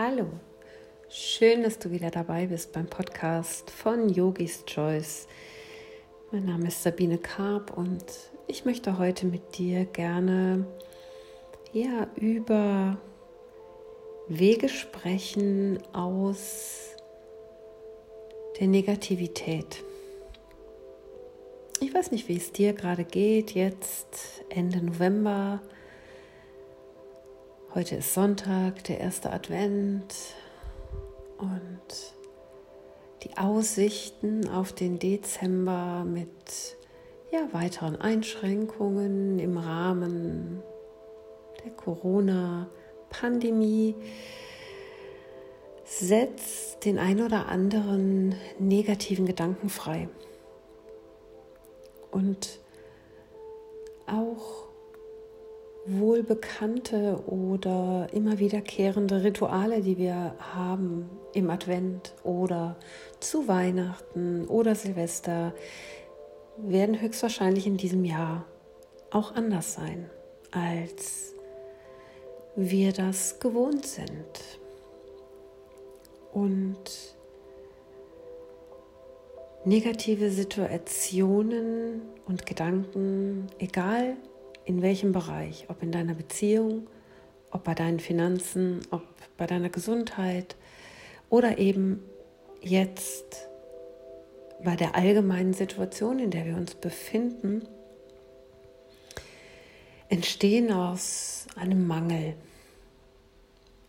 Hallo, schön, dass du wieder dabei bist beim Podcast von Yogis Choice. Mein Name ist Sabine Karp und ich möchte heute mit dir gerne ja, über Wege sprechen aus der Negativität. Ich weiß nicht, wie es dir gerade geht, jetzt Ende November Heute ist Sonntag, der erste Advent und die Aussichten auf den Dezember mit ja, weiteren Einschränkungen im Rahmen der Corona-Pandemie setzt den ein oder anderen negativen Gedanken frei. Und auch wohlbekannte oder immer wiederkehrende Rituale, die wir haben im Advent oder zu Weihnachten oder Silvester, werden höchstwahrscheinlich in diesem Jahr auch anders sein, als wir das gewohnt sind. Und negative Situationen und Gedanken, egal in welchem Bereich, ob in deiner Beziehung, ob bei deinen Finanzen, ob bei deiner Gesundheit oder eben jetzt bei der allgemeinen Situation, in der wir uns befinden, entstehen aus einem Mangel,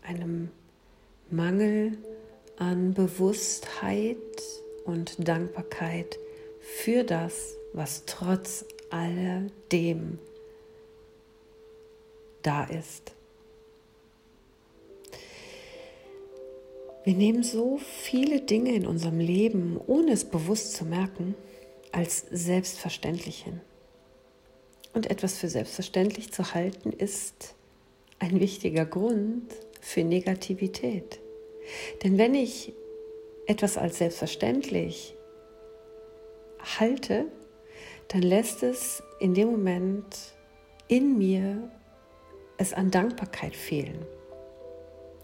einem Mangel an Bewusstheit und Dankbarkeit für das, was trotz alledem da ist. Wir nehmen so viele Dinge in unserem Leben, ohne es bewusst zu merken, als selbstverständlich hin. Und etwas für selbstverständlich zu halten, ist ein wichtiger Grund für Negativität. Denn wenn ich etwas als selbstverständlich halte, dann lässt es in dem Moment in mir es an Dankbarkeit fehlen.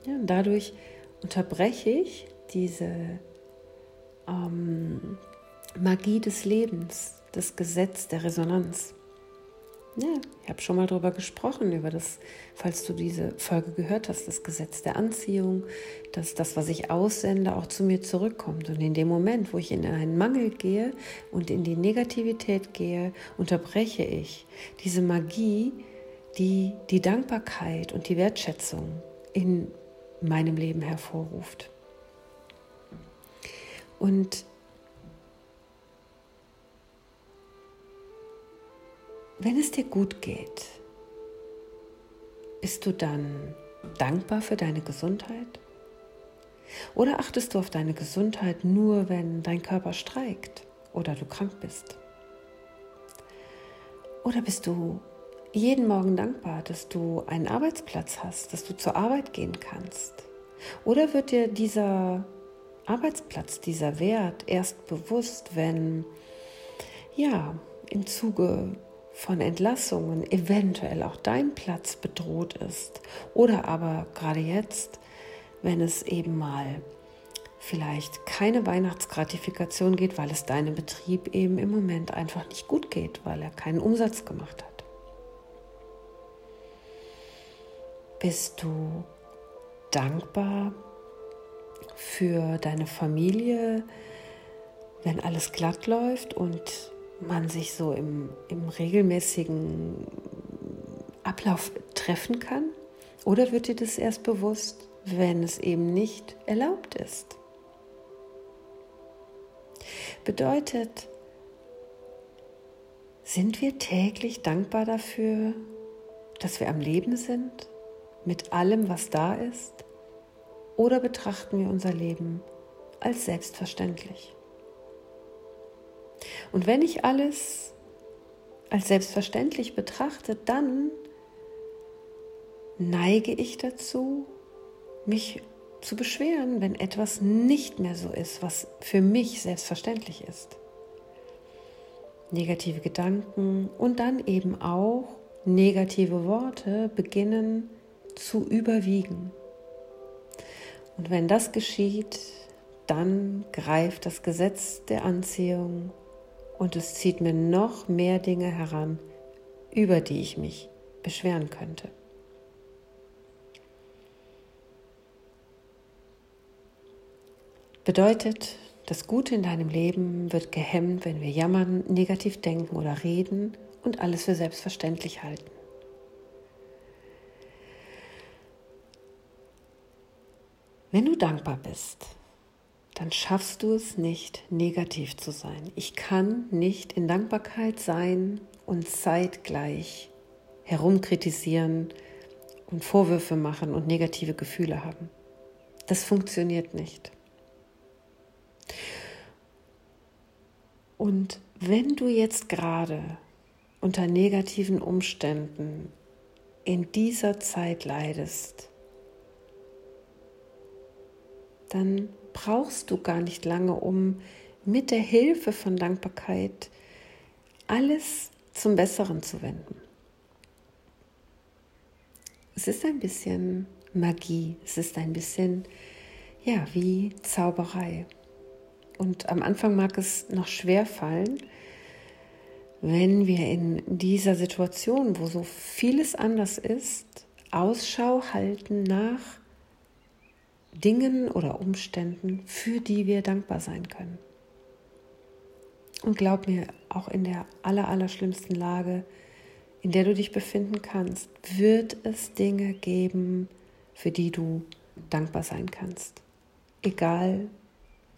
Ja, dadurch unterbreche ich diese ähm, Magie des Lebens, das Gesetz der Resonanz. Ja, ich habe schon mal darüber gesprochen, über das, falls du diese Folge gehört hast, das Gesetz der Anziehung, dass das, was ich aussende, auch zu mir zurückkommt. Und in dem Moment, wo ich in einen Mangel gehe und in die Negativität gehe, unterbreche ich diese Magie, die die Dankbarkeit und die Wertschätzung in meinem Leben hervorruft. Und wenn es dir gut geht, bist du dann dankbar für deine Gesundheit? Oder achtest du auf deine Gesundheit nur, wenn dein Körper streikt oder du krank bist? Oder bist du jeden Morgen dankbar, dass du einen Arbeitsplatz hast, dass du zur Arbeit gehen kannst? Oder wird dir dieser Arbeitsplatz, dieser Wert erst bewusst, wenn ja, im Zuge von Entlassungen eventuell auch dein Platz bedroht ist oder aber gerade jetzt, wenn es eben mal vielleicht keine Weihnachtsgratifikation geht, weil es deinem Betrieb eben im Moment einfach nicht gut geht, weil er keinen Umsatz gemacht hat. Bist du dankbar für deine Familie, wenn alles glatt läuft und man sich so im, im regelmäßigen Ablauf treffen kann? Oder wird dir das erst bewusst, wenn es eben nicht erlaubt ist? Bedeutet, sind wir täglich dankbar dafür, dass wir am Leben sind? Mit allem, was da ist? Oder betrachten wir unser Leben als selbstverständlich? Und wenn ich alles als selbstverständlich betrachte, dann neige ich dazu, mich zu beschweren, wenn etwas nicht mehr so ist, was für mich selbstverständlich ist. Negative Gedanken und dann eben auch negative Worte beginnen zu überwiegen. Und wenn das geschieht, dann greift das Gesetz der Anziehung und es zieht mir noch mehr Dinge heran, über die ich mich beschweren könnte. Bedeutet, das Gute in deinem Leben wird gehemmt, wenn wir jammern, negativ denken oder reden und alles für selbstverständlich halten. Wenn du dankbar bist, dann schaffst du es nicht, negativ zu sein. Ich kann nicht in Dankbarkeit sein und zeitgleich herumkritisieren und Vorwürfe machen und negative Gefühle haben. Das funktioniert nicht. Und wenn du jetzt gerade unter negativen Umständen in dieser Zeit leidest, dann brauchst du gar nicht lange, um mit der Hilfe von Dankbarkeit alles zum Besseren zu wenden. Es ist ein bisschen Magie, es ist ein bisschen, ja, wie Zauberei. Und am Anfang mag es noch schwer fallen, wenn wir in dieser Situation, wo so vieles anders ist, Ausschau halten nach Dingen oder Umständen, für die wir dankbar sein können. Und glaub mir, auch in der aller, aller schlimmsten Lage, in der du dich befinden kannst, wird es Dinge geben, für die du dankbar sein kannst. Egal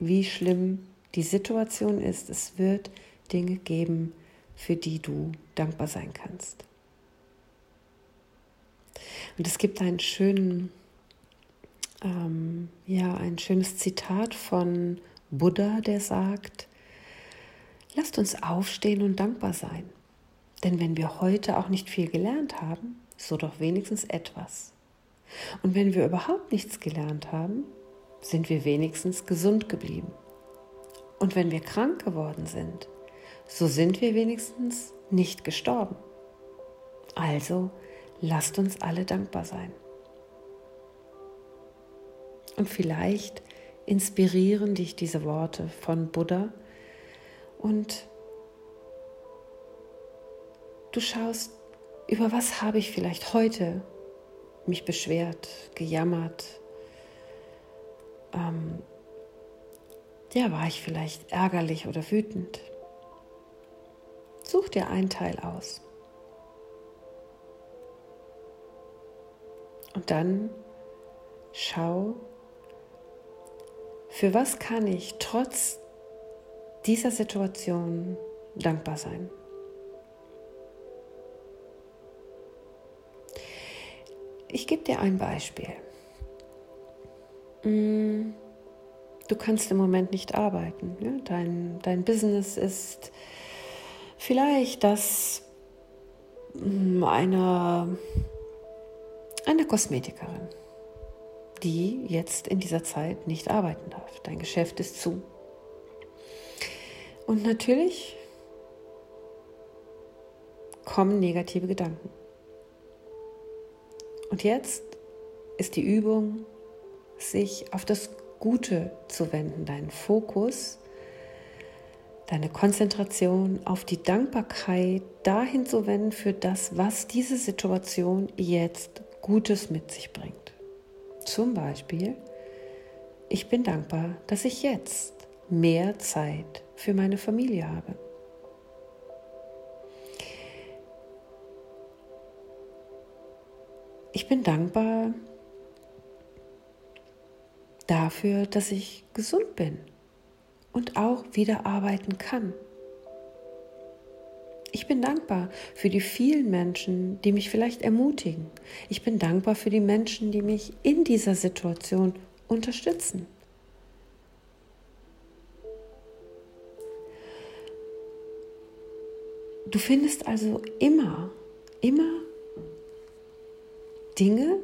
wie schlimm die Situation ist, es wird Dinge geben, für die du dankbar sein kannst. Und es gibt einen schönen ähm, ja, ein schönes Zitat von Buddha, der sagt, lasst uns aufstehen und dankbar sein. Denn wenn wir heute auch nicht viel gelernt haben, so doch wenigstens etwas. Und wenn wir überhaupt nichts gelernt haben, sind wir wenigstens gesund geblieben. Und wenn wir krank geworden sind, so sind wir wenigstens nicht gestorben. Also lasst uns alle dankbar sein. Und vielleicht inspirieren dich diese Worte von Buddha und du schaust, über was habe ich vielleicht heute mich beschwert, gejammert. Ähm, ja, war ich vielleicht ärgerlich oder wütend. Such dir einen Teil aus. Und dann schau, für was kann ich trotz dieser Situation dankbar sein? Ich gebe dir ein Beispiel. Mm, du kannst im Moment nicht arbeiten. Dein, dein Business ist vielleicht das mm, einer, einer Kosmetikerin die jetzt in dieser Zeit nicht arbeiten darf. Dein Geschäft ist zu. Und natürlich kommen negative Gedanken. Und jetzt ist die Übung, sich auf das Gute zu wenden, deinen Fokus, deine Konzentration auf die Dankbarkeit dahin zu wenden für das, was diese Situation jetzt Gutes mit sich bringt. Zum Beispiel, ich bin dankbar, dass ich jetzt mehr Zeit für meine Familie habe. Ich bin dankbar dafür, dass ich gesund bin und auch wieder arbeiten kann. Ich bin dankbar für die vielen Menschen, die mich vielleicht ermutigen. Ich bin dankbar für die Menschen, die mich in dieser Situation unterstützen. Du findest also immer, immer Dinge,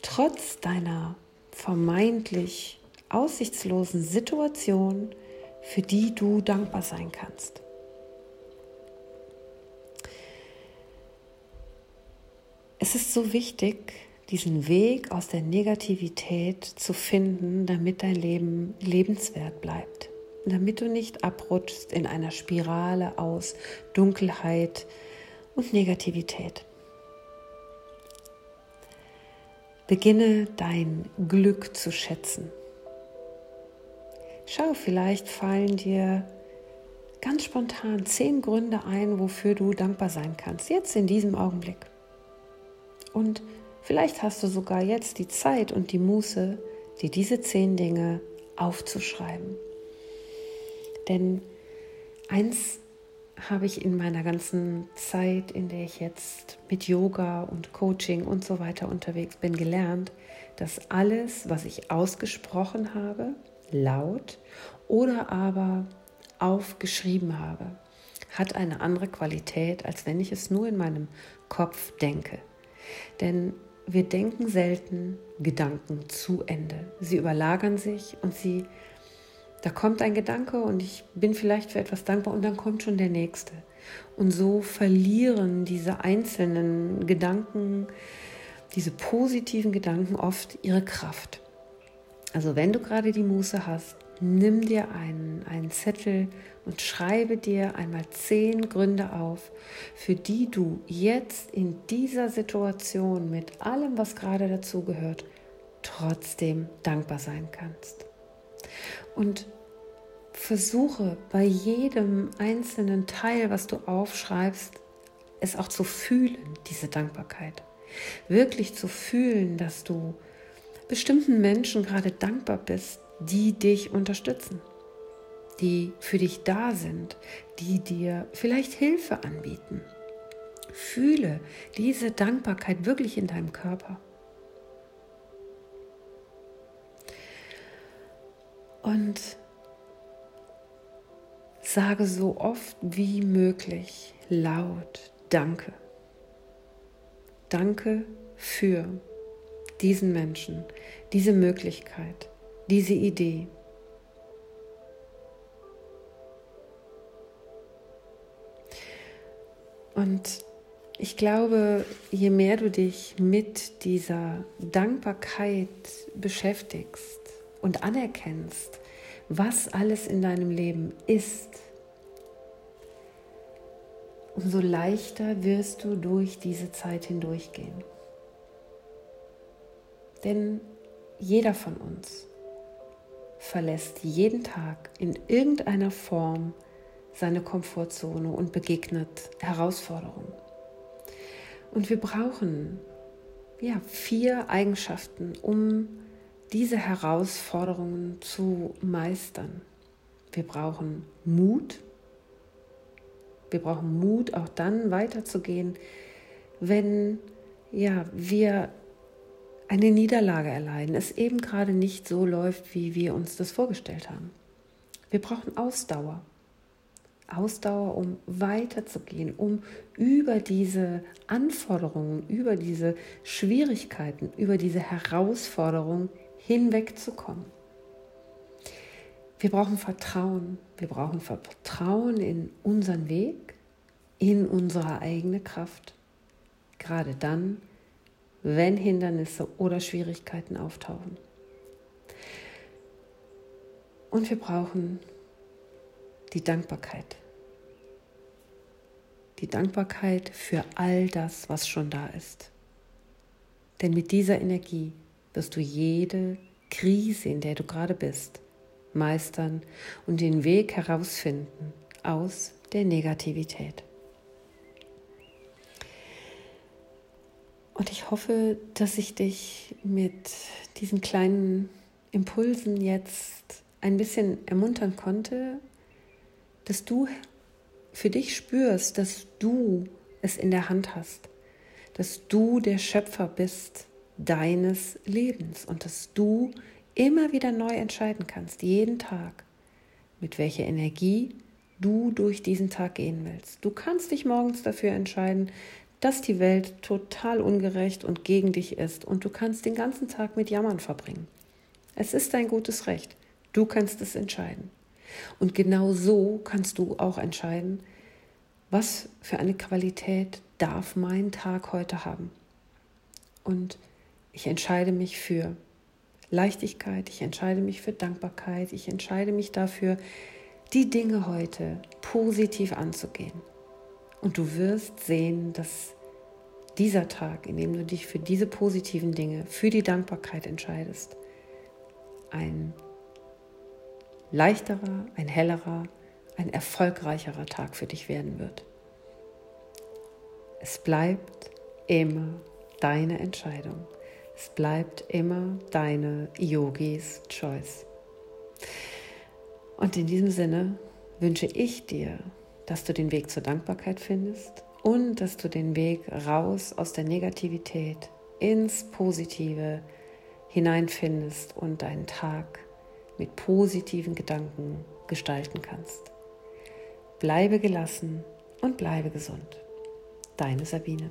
trotz deiner vermeintlich aussichtslosen Situation, für die du dankbar sein kannst. Es ist so wichtig, diesen Weg aus der Negativität zu finden, damit dein Leben lebenswert bleibt. Damit du nicht abrutschst in einer Spirale aus Dunkelheit und Negativität. Beginne dein Glück zu schätzen. Schau, vielleicht fallen dir ganz spontan zehn Gründe ein, wofür du dankbar sein kannst, jetzt in diesem Augenblick. Und vielleicht hast du sogar jetzt die Zeit und die Muße, dir diese zehn Dinge aufzuschreiben. Denn eins habe ich in meiner ganzen Zeit, in der ich jetzt mit Yoga und Coaching und so weiter unterwegs bin, gelernt, dass alles, was ich ausgesprochen habe, laut oder aber aufgeschrieben habe, hat eine andere Qualität, als wenn ich es nur in meinem Kopf denke. Denn wir denken selten Gedanken zu Ende. Sie überlagern sich und sie, da kommt ein Gedanke und ich bin vielleicht für etwas dankbar und dann kommt schon der nächste. Und so verlieren diese einzelnen Gedanken, diese positiven Gedanken oft ihre Kraft. Also wenn du gerade die Muße hast, nimm dir einen, einen Zettel und schreibe dir einmal zehn Gründe auf, für die du jetzt in dieser Situation mit allem, was gerade dazugehört, trotzdem dankbar sein kannst. Und versuche bei jedem einzelnen Teil, was du aufschreibst, es auch zu fühlen, diese Dankbarkeit. Wirklich zu fühlen, dass du bestimmten Menschen gerade dankbar bist, die dich unterstützen, die für dich da sind, die dir vielleicht Hilfe anbieten. Fühle diese Dankbarkeit wirklich in deinem Körper. Und sage so oft wie möglich laut Danke. Danke für diesen Menschen, diese Möglichkeit, diese Idee. Und ich glaube, je mehr du dich mit dieser Dankbarkeit beschäftigst und anerkennst, was alles in deinem Leben ist, umso leichter wirst du durch diese Zeit hindurchgehen. Denn jeder von uns verlässt jeden Tag in irgendeiner Form seine Komfortzone und begegnet Herausforderungen. Und wir brauchen ja vier Eigenschaften, um diese Herausforderungen zu meistern. Wir brauchen Mut. Wir brauchen Mut, auch dann weiterzugehen, wenn ja, wir eine Niederlage erleiden, es eben gerade nicht so läuft, wie wir uns das vorgestellt haben. Wir brauchen Ausdauer. Ausdauer, um weiterzugehen, um über diese Anforderungen, über diese Schwierigkeiten, über diese Herausforderungen hinwegzukommen. Wir brauchen Vertrauen. Wir brauchen Vertrauen in unseren Weg, in unsere eigene Kraft. Gerade dann, wenn Hindernisse oder Schwierigkeiten auftauchen. Und wir brauchen die Dankbarkeit. Die Dankbarkeit für all das, was schon da ist. Denn mit dieser Energie wirst du jede Krise, in der du gerade bist, meistern und den Weg herausfinden aus der Negativität. Und ich hoffe, dass ich dich mit diesen kleinen Impulsen jetzt ein bisschen ermuntern konnte, dass du für dich spürst, dass du es in der Hand hast, dass du der Schöpfer bist deines Lebens und dass du immer wieder neu entscheiden kannst, jeden Tag, mit welcher Energie du durch diesen Tag gehen willst. Du kannst dich morgens dafür entscheiden, dass die Welt total ungerecht und gegen dich ist und du kannst den ganzen Tag mit Jammern verbringen. Es ist dein gutes Recht. Du kannst es entscheiden. Und genau so kannst du auch entscheiden, was für eine Qualität darf mein Tag heute haben. Und Ich entscheide mich für Leichtigkeit, ich entscheide mich für Dankbarkeit, ich entscheide mich dafür, die Dinge heute positiv anzugehen. Und du wirst sehen, dass dieser Tag, in dem du dich für diese positiven Dinge, für die Dankbarkeit entscheidest, ein leichterer, ein hellerer, ein erfolgreicherer Tag für dich werden wird. Es bleibt immer deine Entscheidung. Es bleibt immer deine Yogis Choice. Und in diesem Sinne wünsche ich dir, dass du den Weg zur Dankbarkeit findest und dass du den Weg raus aus der Negativität ins Positive hineinfindest und deinen Tag mit positiven Gedanken gestalten kannst. Bleibe gelassen und bleibe gesund. Deine Sabine.